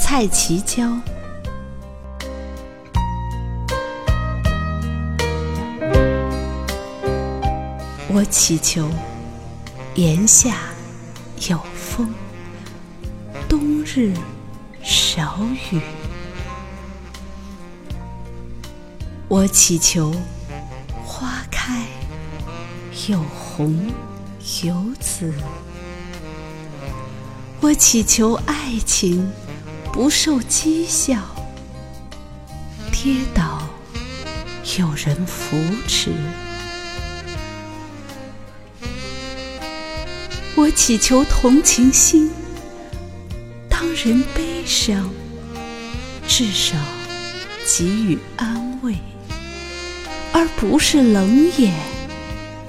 蔡其娇。我祈求檐下有风，冬日少雨。我祈求花开有红有紫。我祈求爱情不受讥笑，跌倒有人扶持。我祈求同情心，当人悲伤，至少给予安慰，而不是冷眼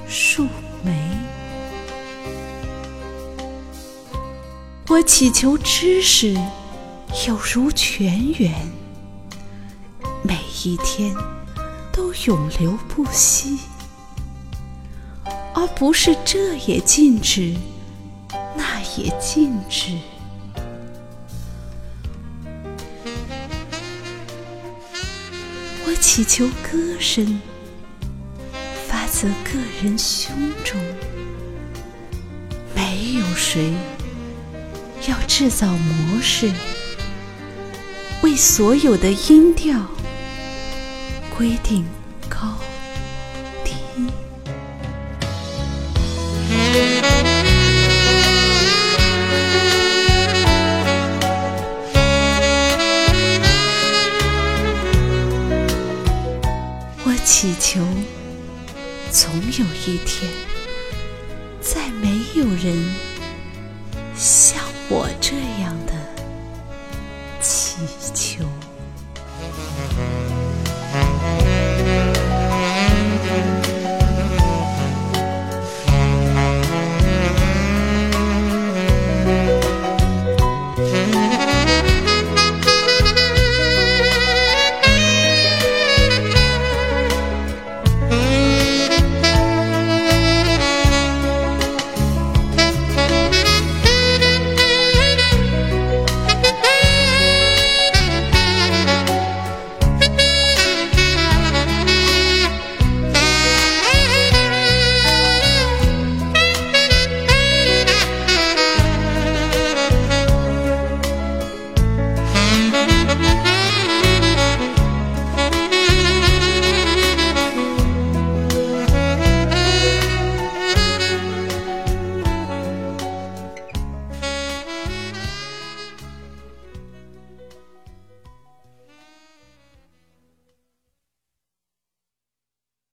竖眉。我祈求知识有如泉源，每一天都永流不息，而不是这也禁止。那也禁止。我祈求歌声发自个人胸中，没有谁要制造模式，为所有的音调规定高低。我。祈求，总有一天，再没有人像我这